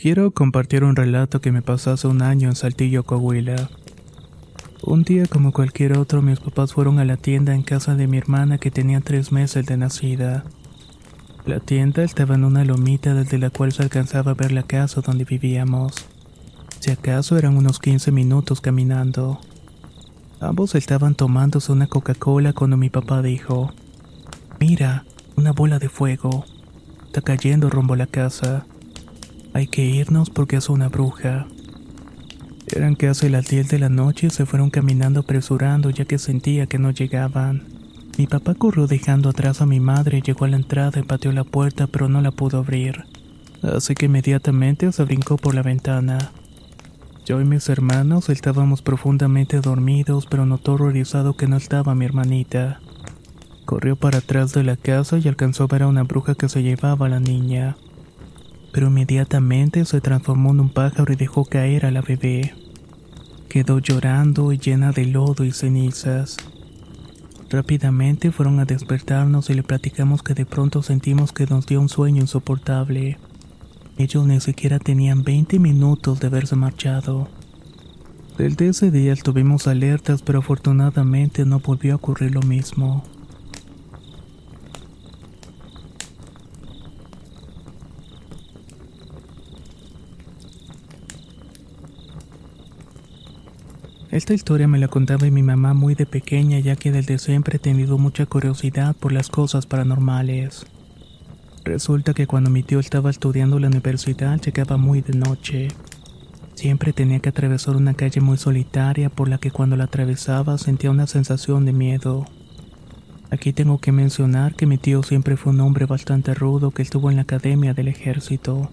Quiero compartir un relato que me pasó hace un año en Saltillo, Coahuila. Un día como cualquier otro, mis papás fueron a la tienda en casa de mi hermana que tenía tres meses de nacida. La tienda estaba en una lomita desde la cual se alcanzaba a ver la casa donde vivíamos. Si acaso eran unos 15 minutos caminando. Ambos estaban tomándose una Coca-Cola cuando mi papá dijo, Mira, una bola de fuego. Está cayendo rumbo a la casa. Hay que irnos porque es una bruja. Eran casi las 10 de la noche y se fueron caminando apresurando ya que sentía que no llegaban. Mi papá corrió dejando atrás a mi madre, llegó a la entrada y pateó la puerta pero no la pudo abrir. Así que inmediatamente se brincó por la ventana. Yo y mis hermanos estábamos profundamente dormidos pero notó horrorizado que no estaba mi hermanita. Corrió para atrás de la casa y alcanzó a ver a una bruja que se llevaba a la niña pero inmediatamente se transformó en un pájaro y dejó caer a la bebé. Quedó llorando y llena de lodo y cenizas. Rápidamente fueron a despertarnos y le platicamos que de pronto sentimos que nos dio un sueño insoportable. Ellos ni siquiera tenían 20 minutos de haberse marchado. Desde ese día estuvimos alertas, pero afortunadamente no volvió a ocurrir lo mismo. Esta historia me la contaba mi mamá muy de pequeña ya que desde siempre he tenido mucha curiosidad por las cosas paranormales. Resulta que cuando mi tío estaba estudiando la universidad llegaba muy de noche. Siempre tenía que atravesar una calle muy solitaria por la que cuando la atravesaba sentía una sensación de miedo. Aquí tengo que mencionar que mi tío siempre fue un hombre bastante rudo que estuvo en la academia del ejército,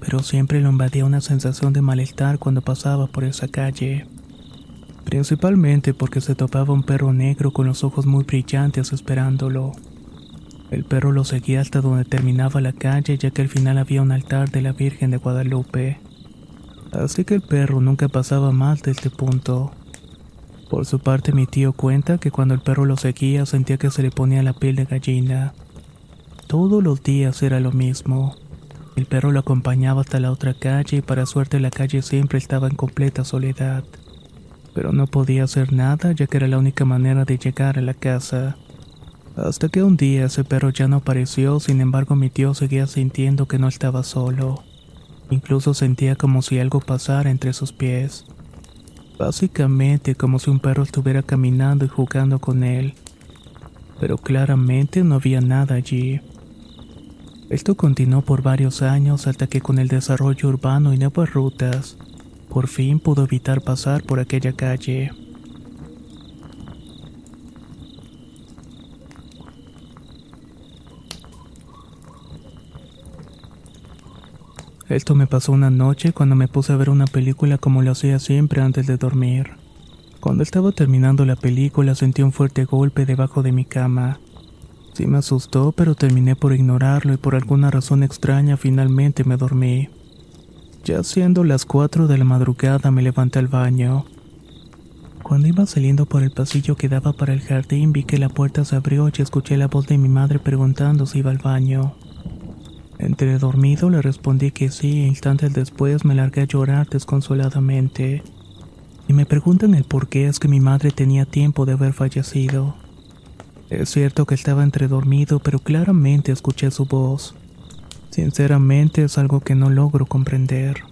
pero siempre lo invadía una sensación de malestar cuando pasaba por esa calle principalmente porque se topaba un perro negro con los ojos muy brillantes esperándolo. El perro lo seguía hasta donde terminaba la calle ya que al final había un altar de la Virgen de Guadalupe. Así que el perro nunca pasaba más de este punto. Por su parte mi tío cuenta que cuando el perro lo seguía sentía que se le ponía la piel de gallina. Todos los días era lo mismo. El perro lo acompañaba hasta la otra calle y para suerte la calle siempre estaba en completa soledad pero no podía hacer nada ya que era la única manera de llegar a la casa. Hasta que un día ese perro ya no apareció, sin embargo mi tío seguía sintiendo que no estaba solo. Incluso sentía como si algo pasara entre sus pies. Básicamente como si un perro estuviera caminando y jugando con él. Pero claramente no había nada allí. Esto continuó por varios años hasta que con el desarrollo urbano y nuevas rutas, por fin pudo evitar pasar por aquella calle. Esto me pasó una noche cuando me puse a ver una película como lo hacía siempre antes de dormir. Cuando estaba terminando la película sentí un fuerte golpe debajo de mi cama. Sí me asustó, pero terminé por ignorarlo y por alguna razón extraña finalmente me dormí. Ya siendo las 4 de la madrugada me levanté al baño. Cuando iba saliendo por el pasillo que daba para el jardín vi que la puerta se abrió y escuché la voz de mi madre preguntando si iba al baño. Entre dormido le respondí que sí e instantes después me largué a llorar desconsoladamente. Y me preguntan el por qué es que mi madre tenía tiempo de haber fallecido. Es cierto que estaba entre dormido, pero claramente escuché su voz. Sinceramente es algo que no logro comprender.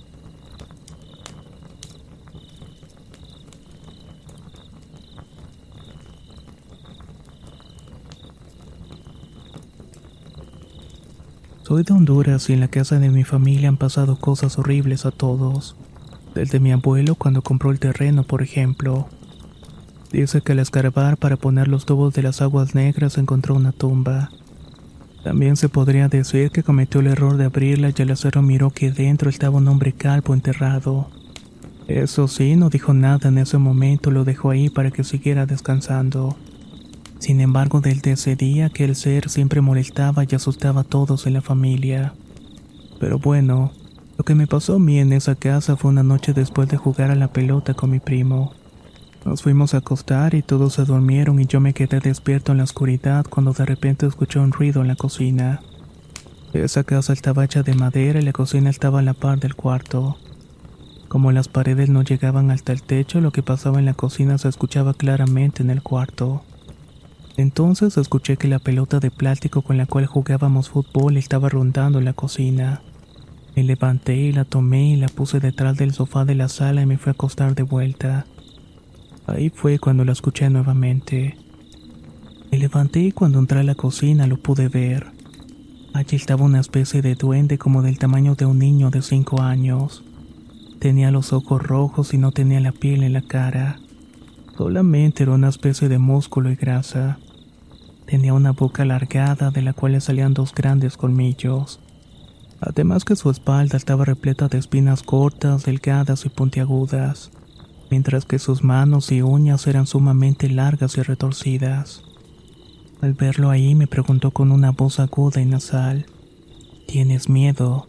Soy de Honduras y en la casa de mi familia han pasado cosas horribles a todos. Del de mi abuelo cuando compró el terreno, por ejemplo. Dice que al escarbar para poner los tubos de las aguas negras encontró una tumba. También se podría decir que cometió el error de abrirla y al hacerlo miró que dentro estaba un hombre calvo enterrado. Eso sí, no dijo nada en ese momento, lo dejó ahí para que siguiera descansando. Sin embargo, desde ese día aquel ser siempre molestaba y asustaba a todos en la familia. Pero bueno, lo que me pasó a mí en esa casa fue una noche después de jugar a la pelota con mi primo. Nos fuimos a acostar y todos se durmieron y yo me quedé despierto en la oscuridad cuando de repente escuché un ruido en la cocina. Esa casa estaba hecha de madera y la cocina estaba a la par del cuarto. Como las paredes no llegaban hasta el techo, lo que pasaba en la cocina se escuchaba claramente en el cuarto. Entonces escuché que la pelota de plástico con la cual jugábamos fútbol estaba rondando la cocina. Me levanté y la tomé y la puse detrás del sofá de la sala y me fui a acostar de vuelta. Ahí fue cuando la escuché nuevamente. Me levanté y cuando entré a la cocina lo pude ver. Allí estaba una especie de duende como del tamaño de un niño de cinco años. Tenía los ojos rojos y no tenía la piel en la cara. Solamente era una especie de músculo y grasa. Tenía una boca alargada de la cual salían dos grandes colmillos. Además que su espalda estaba repleta de espinas cortas, delgadas y puntiagudas, mientras que sus manos y uñas eran sumamente largas y retorcidas. Al verlo ahí me preguntó con una voz aguda y nasal, ¿Tienes miedo?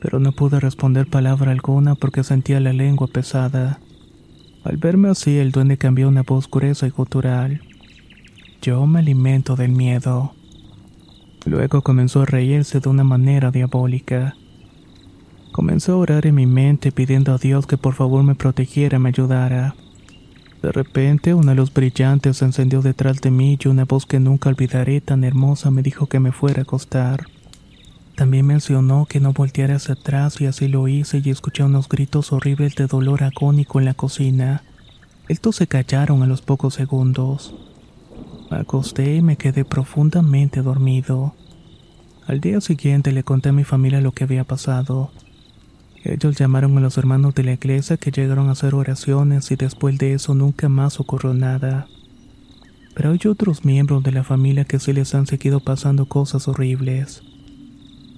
Pero no pude responder palabra alguna porque sentía la lengua pesada. Al verme así, el duende cambió una voz gruesa y gutural. Yo me alimento del miedo. Luego comenzó a reírse de una manera diabólica. Comenzó a orar en mi mente pidiendo a Dios que por favor me protegiera me ayudara. De repente una luz brillante se encendió detrás de mí y una voz que nunca olvidaré tan hermosa me dijo que me fuera a acostar. También mencionó que no volteara hacia atrás y así lo hice y escuché unos gritos horribles de dolor agónico en la cocina. Estos se callaron a los pocos segundos. Me acosté y me quedé profundamente dormido. Al día siguiente le conté a mi familia lo que había pasado. Ellos llamaron a los hermanos de la iglesia que llegaron a hacer oraciones y después de eso nunca más ocurrió nada. Pero hay otros miembros de la familia que sí les han seguido pasando cosas horribles.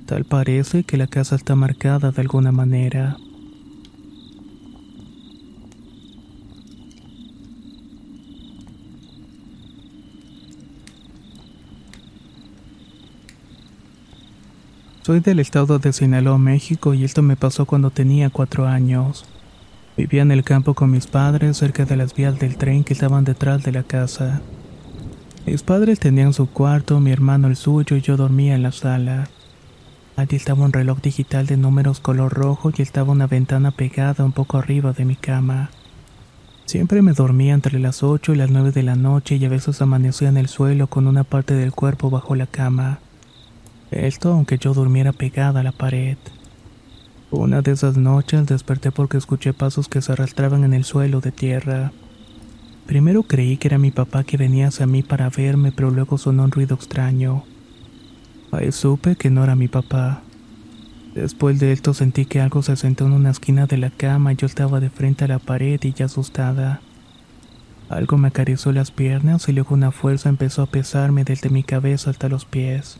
Tal parece que la casa está marcada de alguna manera. Soy del estado de Sinaloa, México, y esto me pasó cuando tenía cuatro años. Vivía en el campo con mis padres cerca de las vías del tren que estaban detrás de la casa. Mis padres tenían su cuarto, mi hermano el suyo y yo dormía en la sala. Allí estaba un reloj digital de números color rojo y estaba una ventana pegada un poco arriba de mi cama. Siempre me dormía entre las 8 y las 9 de la noche y a veces amanecía en el suelo con una parte del cuerpo bajo la cama. Esto aunque yo durmiera pegada a la pared. Una de esas noches desperté porque escuché pasos que se arrastraban en el suelo de tierra. Primero creí que era mi papá que venía hacia mí para verme, pero luego sonó un ruido extraño. Ahí supe que no era mi papá. Después de esto sentí que algo se sentó en una esquina de la cama y yo estaba de frente a la pared y ya asustada. Algo me acarició las piernas y luego una fuerza empezó a pesarme desde mi cabeza hasta los pies.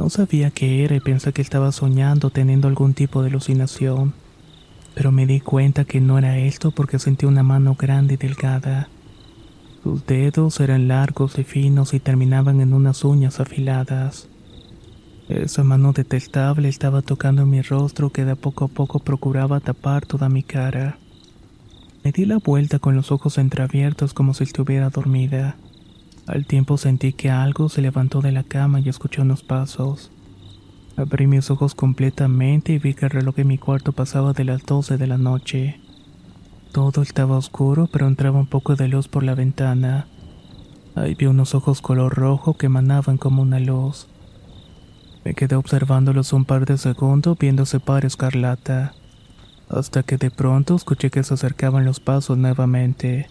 No sabía qué era y pensé que estaba soñando teniendo algún tipo de alucinación. Pero me di cuenta que no era esto porque sentí una mano grande y delgada. Sus dedos eran largos y finos y terminaban en unas uñas afiladas. Esa mano detestable estaba tocando mi rostro que de poco a poco procuraba tapar toda mi cara. Me di la vuelta con los ojos entreabiertos como si estuviera dormida. Al tiempo sentí que algo se levantó de la cama y escuché unos pasos. Abrí mis ojos completamente y vi que el reloj en mi cuarto pasaba de las 12 de la noche. Todo estaba oscuro, pero entraba un poco de luz por la ventana. Ahí vi unos ojos color rojo que emanaban como una luz. Me quedé observándolos un par de segundos viéndose par escarlata, hasta que de pronto escuché que se acercaban los pasos nuevamente.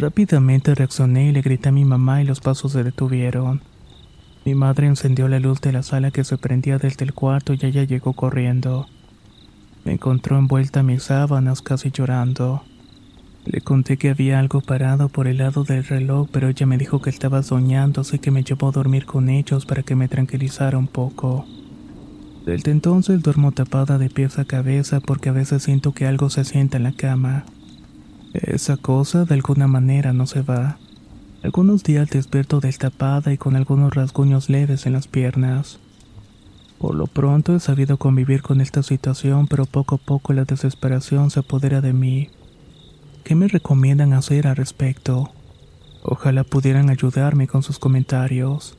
Rápidamente reaccioné y le grité a mi mamá y los pasos se detuvieron. Mi madre encendió la luz de la sala que se prendía desde el cuarto y ella llegó corriendo. Me encontró envuelta en mis sábanas casi llorando. Le conté que había algo parado por el lado del reloj, pero ella me dijo que estaba soñando, así que me llevó a dormir con ellos para que me tranquilizara un poco. Desde entonces duermo tapada de pies a cabeza porque a veces siento que algo se sienta en la cama. Esa cosa de alguna manera no se va. Algunos días despierto destapada y con algunos rasguños leves en las piernas. Por lo pronto he sabido convivir con esta situación, pero poco a poco la desesperación se apodera de mí. ¿Qué me recomiendan hacer al respecto? Ojalá pudieran ayudarme con sus comentarios.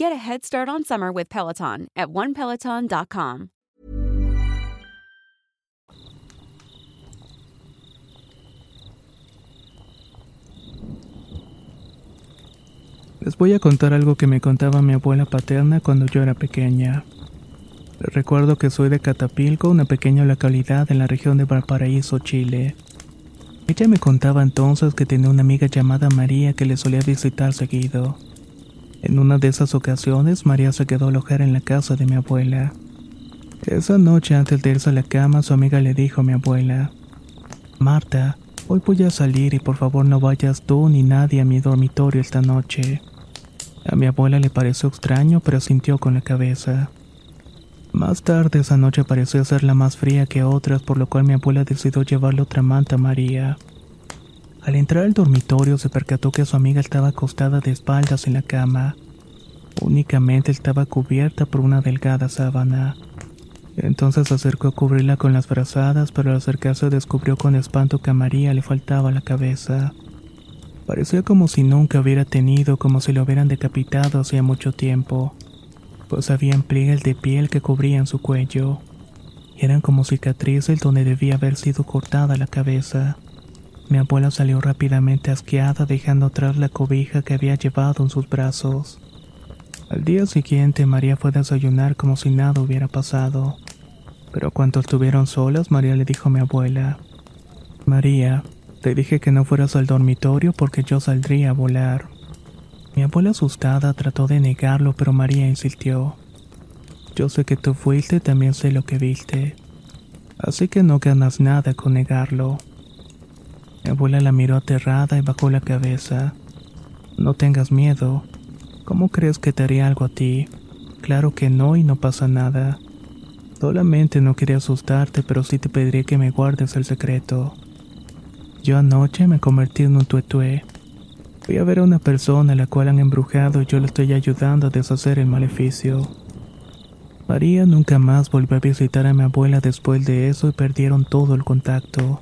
Get a head start on summer with Peloton at onepeloton.com. Les voy a contar algo que me contaba mi abuela paterna cuando yo era pequeña. Recuerdo que soy de Catapilco, una pequeña localidad en la región de Valparaíso, Chile. Ella me contaba entonces que tenía una amiga llamada María que le solía visitar seguido. En una de esas ocasiones, María se quedó a alojar en la casa de mi abuela. Esa noche, antes de irse a la cama, su amiga le dijo a mi abuela: Marta, hoy voy a salir y por favor no vayas tú ni nadie a mi dormitorio esta noche. A mi abuela le pareció extraño, pero sintió con la cabeza. Más tarde esa noche pareció ser la más fría que otras, por lo cual mi abuela decidió llevarle otra manta a María. Al entrar al dormitorio se percató que su amiga estaba acostada de espaldas en la cama. Únicamente estaba cubierta por una delgada sábana. Entonces se acercó a cubrirla con las brazadas, pero al acercarse descubrió con espanto que a María le faltaba la cabeza. Parecía como si nunca hubiera tenido, como si lo hubieran decapitado hacía mucho tiempo, pues habían pliegues de piel que cubrían su cuello. Eran como cicatrices donde debía haber sido cortada la cabeza. Mi abuela salió rápidamente asqueada dejando atrás la cobija que había llevado en sus brazos. Al día siguiente María fue a desayunar como si nada hubiera pasado. Pero cuando estuvieron solas, María le dijo a mi abuela, María, te dije que no fueras al dormitorio porque yo saldría a volar. Mi abuela asustada trató de negarlo, pero María insistió. Yo sé que tú fuiste, también sé lo que viste. Así que no ganas nada con negarlo. Mi abuela la miró aterrada y bajó la cabeza. No tengas miedo. ¿Cómo crees que te haría algo a ti? Claro que no y no pasa nada. Solamente no quería asustarte, pero sí te pediría que me guardes el secreto. Yo anoche me convertí en un tuetué. Fui a ver a una persona a la cual han embrujado y yo le estoy ayudando a deshacer el maleficio. María nunca más volvió a visitar a mi abuela después de eso y perdieron todo el contacto.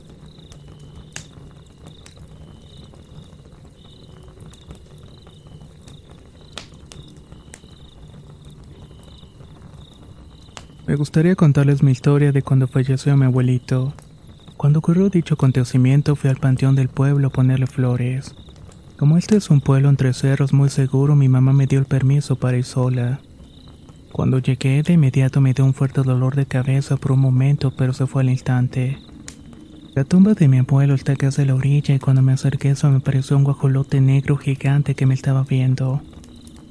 Me gustaría contarles mi historia de cuando falleció mi abuelito. Cuando ocurrió dicho acontecimiento fui al panteón del pueblo a ponerle flores. Como este es un pueblo entre cerros muy seguro, mi mamá me dio el permiso para ir sola. Cuando llegué, de inmediato me dio un fuerte dolor de cabeza por un momento, pero se fue al instante. La tumba de mi abuelo está casi a la orilla y cuando me acerqué eso me pareció un guajolote negro gigante que me estaba viendo.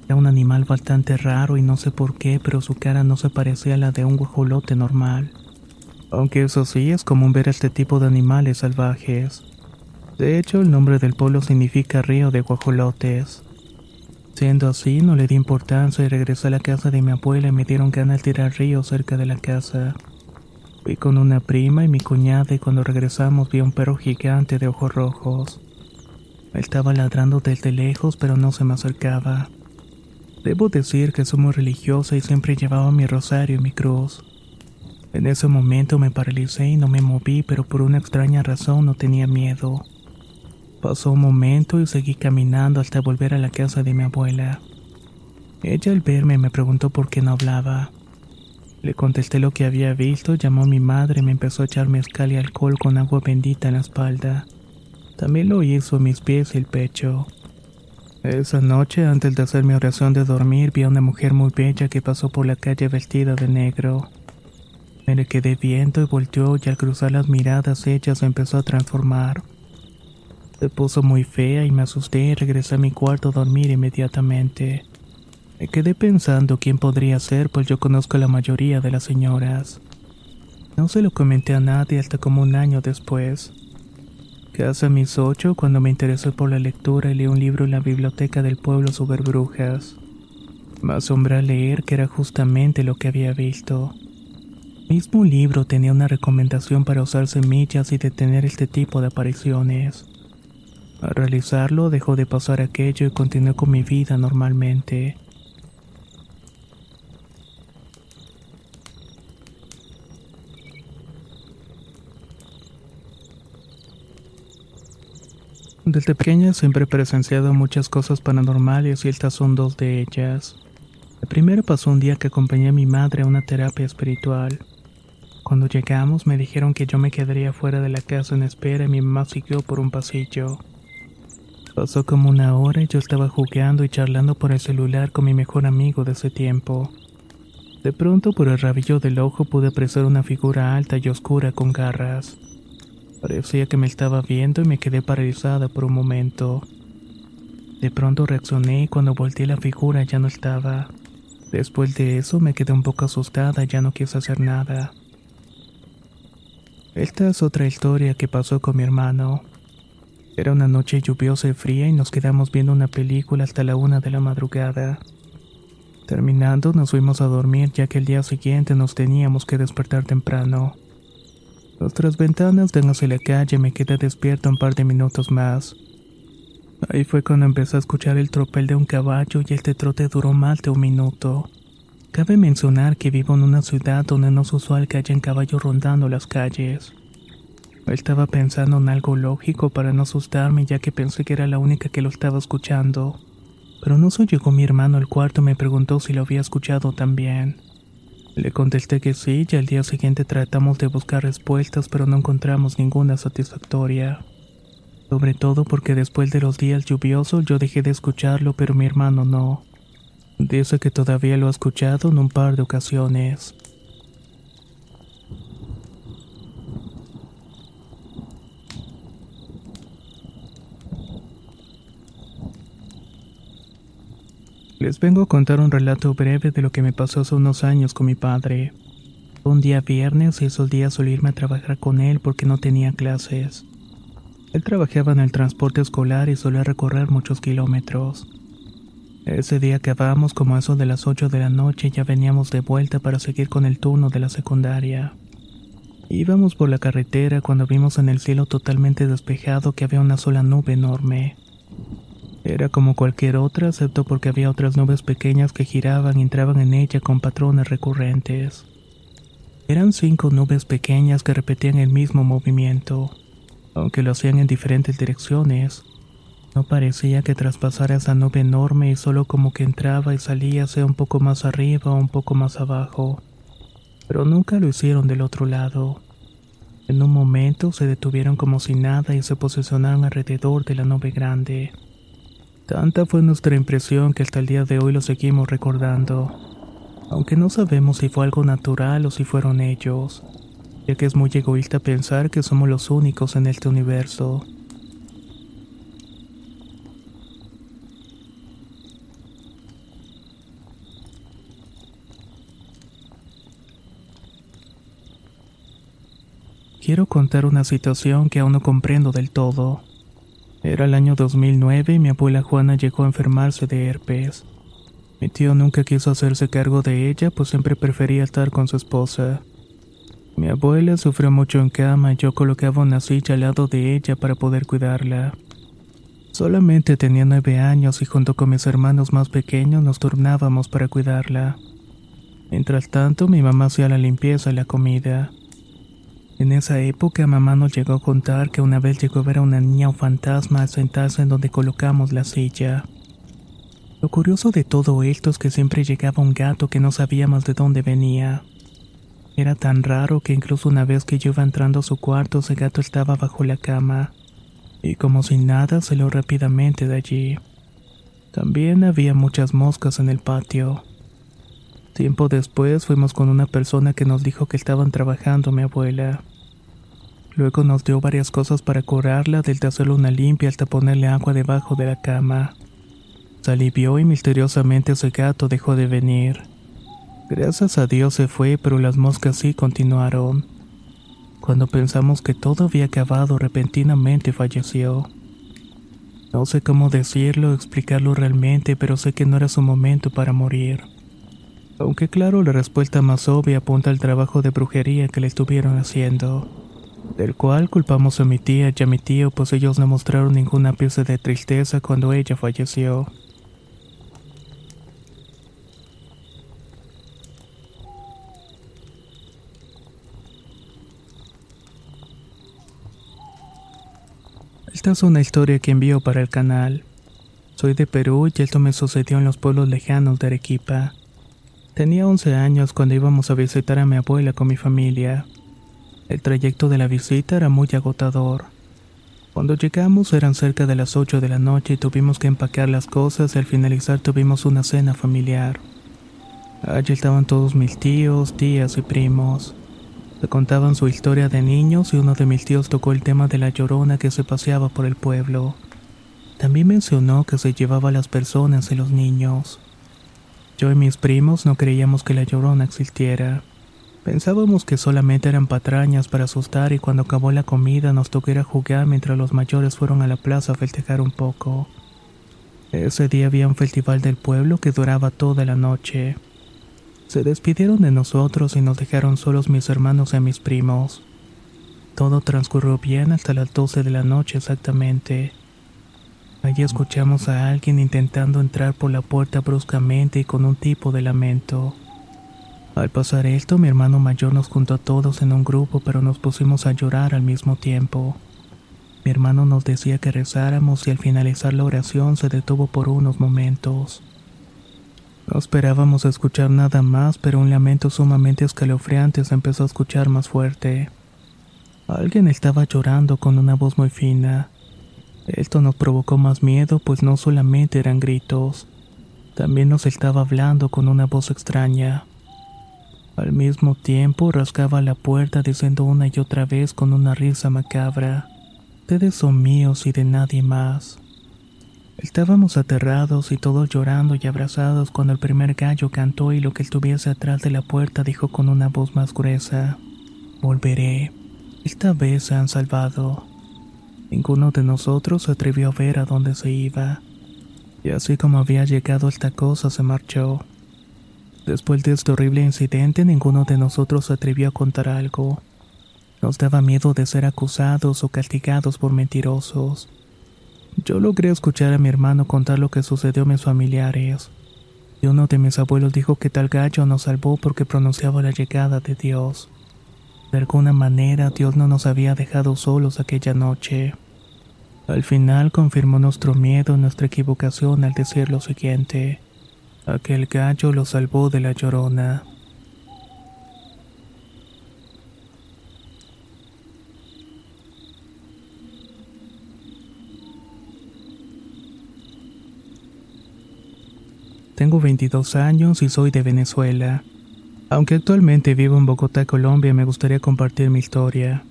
Era un animal bastante raro y no sé por qué, pero su cara no se parecía a la de un guajolote normal. Aunque eso sí, es común ver este tipo de animales salvajes. De hecho, el nombre del pueblo significa río de guajolotes. Siendo así, no le di importancia y regresé a la casa de mi abuela y me dieron ganas de ir al río cerca de la casa. Fui con una prima y mi cuñada y cuando regresamos vi un perro gigante de ojos rojos. Estaba ladrando desde lejos pero no se me acercaba. Debo decir que soy muy religiosa y siempre llevaba mi rosario y mi cruz. En ese momento me paralicé y no me moví, pero por una extraña razón no tenía miedo. Pasó un momento y seguí caminando hasta volver a la casa de mi abuela. Ella al verme me preguntó por qué no hablaba. Le contesté lo que había visto, llamó a mi madre y me empezó a echar mezcal y alcohol con agua bendita en la espalda. También lo hizo en mis pies y el pecho. Esa noche, antes de hacer mi oración de dormir, vi a una mujer muy bella que pasó por la calle vestida de negro. Me le quedé viendo y volteó y al cruzar las miradas ella se empezó a transformar. Se puso muy fea y me asusté y regresé a mi cuarto a dormir inmediatamente. Me quedé pensando quién podría ser, pues yo conozco a la mayoría de las señoras. No se lo comenté a nadie hasta como un año después. Casi a mis ocho, cuando me interesé por la lectura leí un libro en la biblioteca del pueblo sobre brujas. Me asombré al leer que era justamente lo que había visto. Mismo libro tenía una recomendación para usar semillas y detener este tipo de apariciones. Al realizarlo dejó de pasar aquello y continué con mi vida normalmente. Desde pequeña siempre he presenciado muchas cosas paranormales y estas son dos de ellas. La primera pasó un día que acompañé a mi madre a una terapia espiritual. Cuando llegamos me dijeron que yo me quedaría fuera de la casa en espera y mi mamá siguió por un pasillo. Pasó como una hora y yo estaba jugando y charlando por el celular con mi mejor amigo de ese tiempo. De pronto por el rabillo del ojo pude apreciar una figura alta y oscura con garras. Parecía que me estaba viendo y me quedé paralizada por un momento. De pronto reaccioné y cuando volteé la figura ya no estaba. Después de eso me quedé un poco asustada ya no quise hacer nada. Esta es otra historia que pasó con mi hermano. Era una noche lluviosa y fría y nos quedamos viendo una película hasta la una de la madrugada. Terminando nos fuimos a dormir ya que el día siguiente nos teníamos que despertar temprano. Nuestras ventanas dan hacia la calle me quedé despierto un par de minutos más. Ahí fue cuando empecé a escuchar el tropel de un caballo y este trote duró más de un minuto. Cabe mencionar que vivo en una ciudad donde no es usual que hayan caballos rondando las calles. Estaba pensando en algo lógico para no asustarme ya que pensé que era la única que lo estaba escuchando. Pero no se llegó mi hermano al cuarto y me preguntó si lo había escuchado también. Le contesté que sí y al día siguiente tratamos de buscar respuestas pero no encontramos ninguna satisfactoria. Sobre todo porque después de los días lluviosos yo dejé de escucharlo pero mi hermano no. Dice que todavía lo ha escuchado en un par de ocasiones. Les vengo a contar un relato breve de lo que me pasó hace unos años con mi padre. Un día viernes días solía irme a trabajar con él porque no tenía clases. Él trabajaba en el transporte escolar y solía recorrer muchos kilómetros. Ese día acabamos como eso de las 8 de la noche y ya veníamos de vuelta para seguir con el turno de la secundaria. Íbamos por la carretera cuando vimos en el cielo totalmente despejado que había una sola nube enorme. Era como cualquier otra, excepto porque había otras nubes pequeñas que giraban y entraban en ella con patrones recurrentes. Eran cinco nubes pequeñas que repetían el mismo movimiento, aunque lo hacían en diferentes direcciones. No parecía que traspasara esa nube enorme y solo como que entraba y salía sea un poco más arriba o un poco más abajo. Pero nunca lo hicieron del otro lado. En un momento se detuvieron como si nada y se posicionaron alrededor de la nube grande. Tanta fue nuestra impresión que hasta el día de hoy lo seguimos recordando, aunque no sabemos si fue algo natural o si fueron ellos, ya que es muy egoísta pensar que somos los únicos en este universo. Quiero contar una situación que aún no comprendo del todo. Era el año 2009 y mi abuela Juana llegó a enfermarse de herpes. Mi tío nunca quiso hacerse cargo de ella, pues siempre prefería estar con su esposa. Mi abuela sufrió mucho en cama y yo colocaba una silla al lado de ella para poder cuidarla. Solamente tenía nueve años y junto con mis hermanos más pequeños nos turnábamos para cuidarla. Mientras tanto, mi mamá hacía la limpieza y la comida. En esa época, mamá nos llegó a contar que una vez llegó a ver a una niña o fantasma a sentarse en donde colocamos la silla. Lo curioso de todo esto es que siempre llegaba un gato que no sabíamos de dónde venía. Era tan raro que incluso una vez que yo iba entrando a su cuarto, ese gato estaba bajo la cama, y como sin nada salió rápidamente de allí. También había muchas moscas en el patio. Tiempo después fuimos con una persona que nos dijo que estaban trabajando mi abuela. Luego nos dio varias cosas para curarla, desde hacerle una limpia hasta ponerle agua debajo de la cama. Se alivió y misteriosamente ese gato dejó de venir. Gracias a Dios se fue, pero las moscas sí continuaron. Cuando pensamos que todo había acabado, repentinamente falleció. No sé cómo decirlo o explicarlo realmente, pero sé que no era su momento para morir. Aunque claro, la respuesta más obvia apunta al trabajo de brujería que le estuvieron haciendo, del cual culpamos a mi tía y a mi tío, pues ellos no mostraron ninguna pieza de tristeza cuando ella falleció. Esta es una historia que envío para el canal. Soy de Perú y esto me sucedió en los pueblos lejanos de Arequipa. Tenía 11 años cuando íbamos a visitar a mi abuela con mi familia. El trayecto de la visita era muy agotador. Cuando llegamos eran cerca de las 8 de la noche y tuvimos que empacar las cosas y al finalizar tuvimos una cena familiar. Allí estaban todos mis tíos, tías y primos. Se contaban su historia de niños y uno de mis tíos tocó el tema de la llorona que se paseaba por el pueblo. También mencionó que se llevaba a las personas y los niños. Yo y mis primos no creíamos que la llorona existiera. Pensábamos que solamente eran patrañas para asustar y cuando acabó la comida nos tocó a jugar mientras los mayores fueron a la plaza a festejar un poco. Ese día había un festival del pueblo que duraba toda la noche. Se despidieron de nosotros y nos dejaron solos mis hermanos y mis primos. Todo transcurrió bien hasta las 12 de la noche exactamente. Allí escuchamos a alguien intentando entrar por la puerta bruscamente y con un tipo de lamento. Al pasar esto, mi hermano mayor nos juntó a todos en un grupo, pero nos pusimos a llorar al mismo tiempo. Mi hermano nos decía que rezáramos y al finalizar la oración se detuvo por unos momentos. No esperábamos escuchar nada más, pero un lamento sumamente escalofriante se empezó a escuchar más fuerte. Alguien estaba llorando con una voz muy fina. Esto nos provocó más miedo, pues no solamente eran gritos, también nos estaba hablando con una voz extraña. Al mismo tiempo rascaba la puerta diciendo una y otra vez con una risa macabra, ustedes son míos y de nadie más. Estábamos aterrados y todos llorando y abrazados cuando el primer gallo cantó y lo que estuviese atrás de la puerta dijo con una voz más gruesa, Volveré. Esta vez se han salvado. Ninguno de nosotros se atrevió a ver a dónde se iba. Y así como había llegado esta cosa se marchó. Después de este horrible incidente ninguno de nosotros se atrevió a contar algo. Nos daba miedo de ser acusados o castigados por mentirosos. Yo logré escuchar a mi hermano contar lo que sucedió a mis familiares. Y uno de mis abuelos dijo que tal gallo nos salvó porque pronunciaba la llegada de Dios. De alguna manera Dios no nos había dejado solos aquella noche. Al final confirmó nuestro miedo y nuestra equivocación al decir lo siguiente. Aquel gallo lo salvó de la llorona. Tengo 22 años y soy de Venezuela. Aunque actualmente vivo en Bogotá, Colombia, me gustaría compartir mi historia.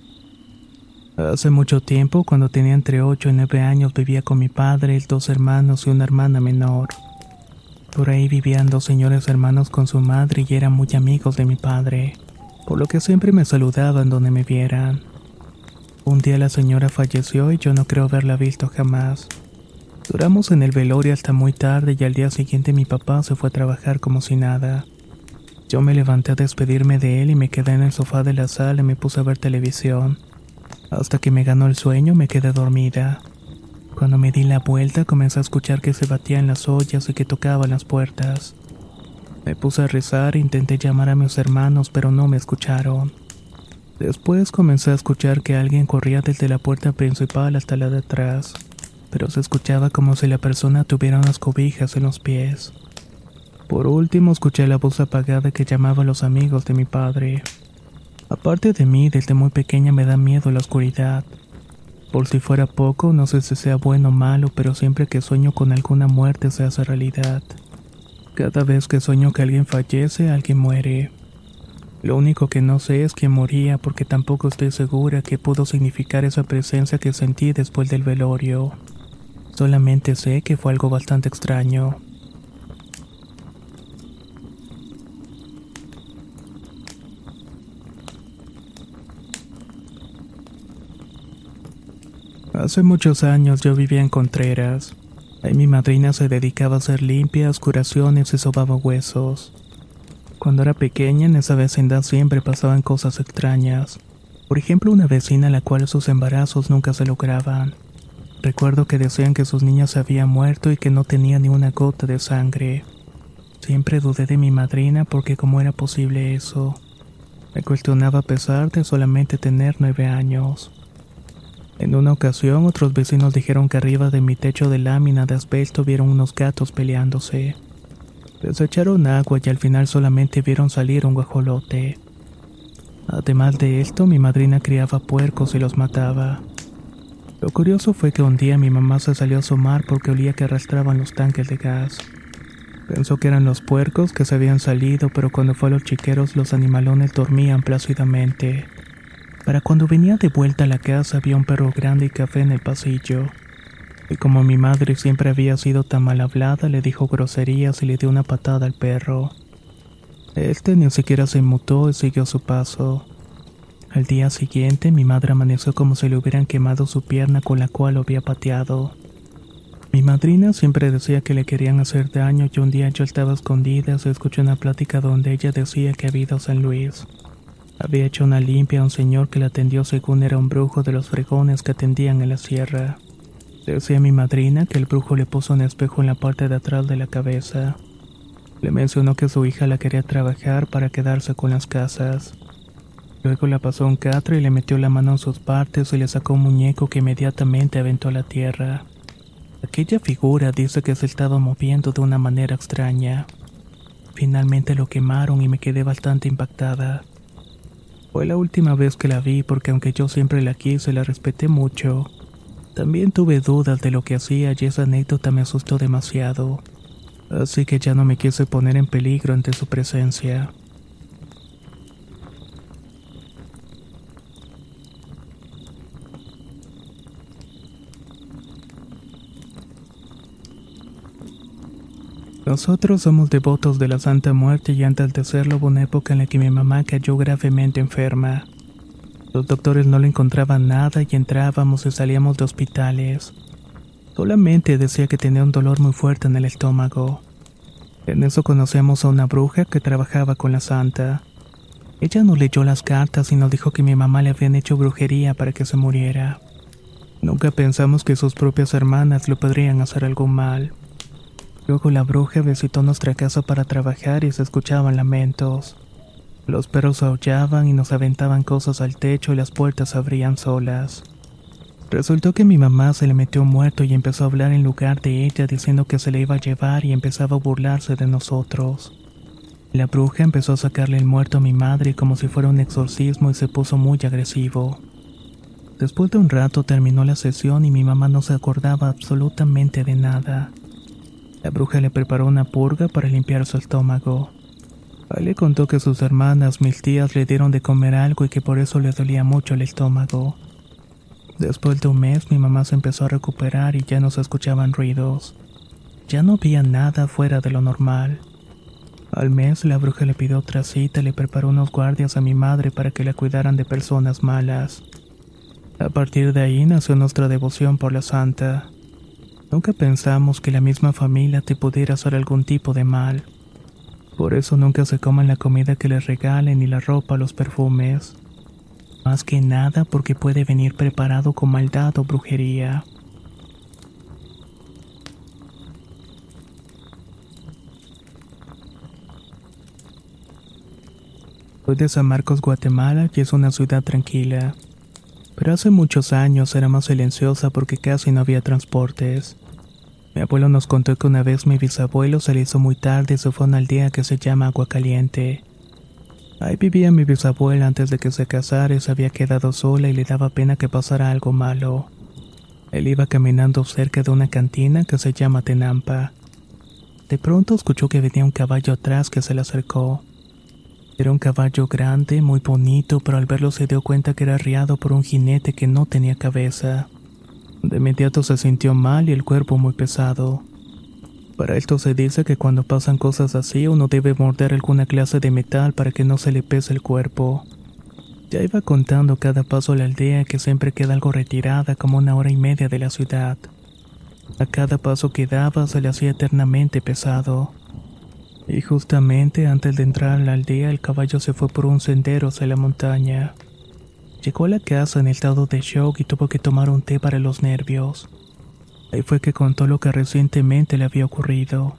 Hace mucho tiempo, cuando tenía entre 8 y 9 años, vivía con mi padre, dos hermanos y una hermana menor. Por ahí vivían dos señores hermanos con su madre y eran muy amigos de mi padre, por lo que siempre me saludaban donde me vieran. Un día la señora falleció y yo no creo haberla visto jamás. Duramos en el velorio hasta muy tarde y al día siguiente mi papá se fue a trabajar como si nada. Yo me levanté a despedirme de él y me quedé en el sofá de la sala y me puse a ver televisión. Hasta que me ganó el sueño me quedé dormida. Cuando me di la vuelta comencé a escuchar que se batían las ollas y que tocaban las puertas. Me puse a rezar e intenté llamar a mis hermanos pero no me escucharon. Después comencé a escuchar que alguien corría desde la puerta principal hasta la de atrás, pero se escuchaba como si la persona tuviera unas cobijas en los pies. Por último escuché la voz apagada que llamaba a los amigos de mi padre. Aparte de mí, desde muy pequeña me da miedo la oscuridad. Por si fuera poco, no sé si sea bueno o malo, pero siempre que sueño con alguna muerte se hace realidad. Cada vez que sueño que alguien fallece, alguien muere. Lo único que no sé es quién moría porque tampoco estoy segura qué pudo significar esa presencia que sentí después del velorio. Solamente sé que fue algo bastante extraño. Hace muchos años yo vivía en Contreras. Ahí mi madrina se dedicaba a hacer limpias, curaciones y sobaba huesos. Cuando era pequeña en esa vecindad siempre pasaban cosas extrañas. Por ejemplo, una vecina a la cual sus embarazos nunca se lograban. Recuerdo que decían que sus niñas se habían muerto y que no tenía ni una gota de sangre. Siempre dudé de mi madrina porque cómo era posible eso. Me cuestionaba a pesar de solamente tener nueve años. En una ocasión, otros vecinos dijeron que arriba de mi techo de lámina de asbesto vieron unos gatos peleándose. Les echaron agua y al final solamente vieron salir un guajolote. Además de esto, mi madrina criaba puercos y los mataba. Lo curioso fue que un día mi mamá se salió a asomar porque olía que arrastraban los tanques de gas. Pensó que eran los puercos que se habían salido, pero cuando fue a los chiqueros los animalones dormían plácidamente. Para cuando venía de vuelta a la casa había un perro grande y café en el pasillo. Y como mi madre siempre había sido tan mal hablada, le dijo groserías y le dio una patada al perro. Este ni siquiera se inmutó y siguió su paso. Al día siguiente, mi madre amaneció como si le hubieran quemado su pierna con la cual lo había pateado. Mi madrina siempre decía que le querían hacer daño y un día yo estaba escondida y escuché una plática donde ella decía que había ido a San Luis. Había hecho una limpia a un señor que la atendió según era un brujo de los fregones que atendían en la sierra. Decía mi madrina que el brujo le puso un espejo en la parte de atrás de la cabeza. Le mencionó que su hija la quería trabajar para quedarse con las casas. Luego la pasó a un catre y le metió la mano en sus partes y le sacó un muñeco que inmediatamente aventó a la tierra. Aquella figura dice que se estaba moviendo de una manera extraña. Finalmente lo quemaron y me quedé bastante impactada. Fue la última vez que la vi porque aunque yo siempre la quise la respeté mucho, también tuve dudas de lo que hacía y esa anécdota me asustó demasiado. Así que ya no me quise poner en peligro ante su presencia. Nosotros somos devotos de la Santa Muerte y antes de serlo hubo una época en la que mi mamá cayó gravemente enferma. Los doctores no le encontraban nada y entrábamos y salíamos de hospitales. Solamente decía que tenía un dolor muy fuerte en el estómago. En eso conocemos a una bruja que trabajaba con la santa. Ella nos leyó las cartas y nos dijo que mi mamá le habían hecho brujería para que se muriera. Nunca pensamos que sus propias hermanas le podrían hacer algún mal. Luego la bruja visitó nuestra casa para trabajar y se escuchaban lamentos. Los perros aullaban y nos aventaban cosas al techo y las puertas se abrían solas. Resultó que mi mamá se le metió muerto y empezó a hablar en lugar de ella diciendo que se le iba a llevar y empezaba a burlarse de nosotros. La bruja empezó a sacarle el muerto a mi madre como si fuera un exorcismo y se puso muy agresivo. Después de un rato terminó la sesión y mi mamá no se acordaba absolutamente de nada. La bruja le preparó una purga para limpiar su estómago. Le contó que sus hermanas, mis tías, le dieron de comer algo y que por eso le dolía mucho el estómago. Después de un mes mi mamá se empezó a recuperar y ya no se escuchaban ruidos. Ya no había nada fuera de lo normal. Al mes la bruja le pidió otra cita y le preparó unos guardias a mi madre para que la cuidaran de personas malas. A partir de ahí nació nuestra devoción por la santa. Nunca pensamos que la misma familia te pudiera hacer algún tipo de mal. Por eso nunca se coman la comida que les regalen ni la ropa, los perfumes. Más que nada porque puede venir preparado con maldad o brujería. Soy de San Marcos, Guatemala, y es una ciudad tranquila. Pero hace muchos años era más silenciosa porque casi no había transportes. Mi abuelo nos contó que una vez mi bisabuelo se le hizo muy tarde y se fue a una aldea que se llama Agua Caliente. Ahí vivía mi bisabuela antes de que se casara y se había quedado sola y le daba pena que pasara algo malo. Él iba caminando cerca de una cantina que se llama Tenampa. De pronto escuchó que venía un caballo atrás que se le acercó. Era un caballo grande, muy bonito, pero al verlo se dio cuenta que era arriado por un jinete que no tenía cabeza. De inmediato se sintió mal y el cuerpo muy pesado. Para esto se dice que cuando pasan cosas así uno debe morder alguna clase de metal para que no se le pese el cuerpo. Ya iba contando cada paso a la aldea que siempre queda algo retirada como una hora y media de la ciudad. A cada paso que daba se le hacía eternamente pesado. Y justamente antes de entrar a la aldea el caballo se fue por un sendero hacia la montaña. Llegó a la casa en estado de shock y tuvo que tomar un té para los nervios. Ahí fue que contó lo que recientemente le había ocurrido.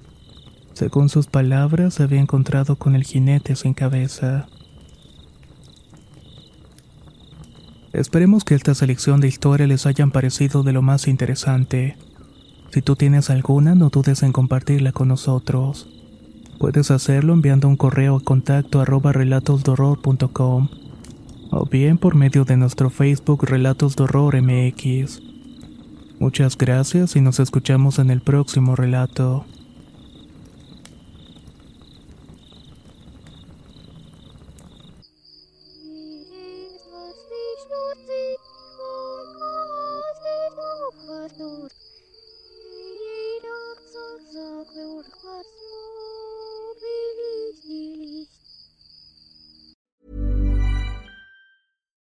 Según sus palabras, se había encontrado con el jinete sin cabeza. Esperemos que esta selección de historias les hayan parecido de lo más interesante. Si tú tienes alguna, no dudes en compartirla con nosotros. Puedes hacerlo enviando un correo a contacto arroba relatosdorror.com o bien por medio de nuestro Facebook Relatos de Horror MX. Muchas gracias y nos escuchamos en el próximo relato.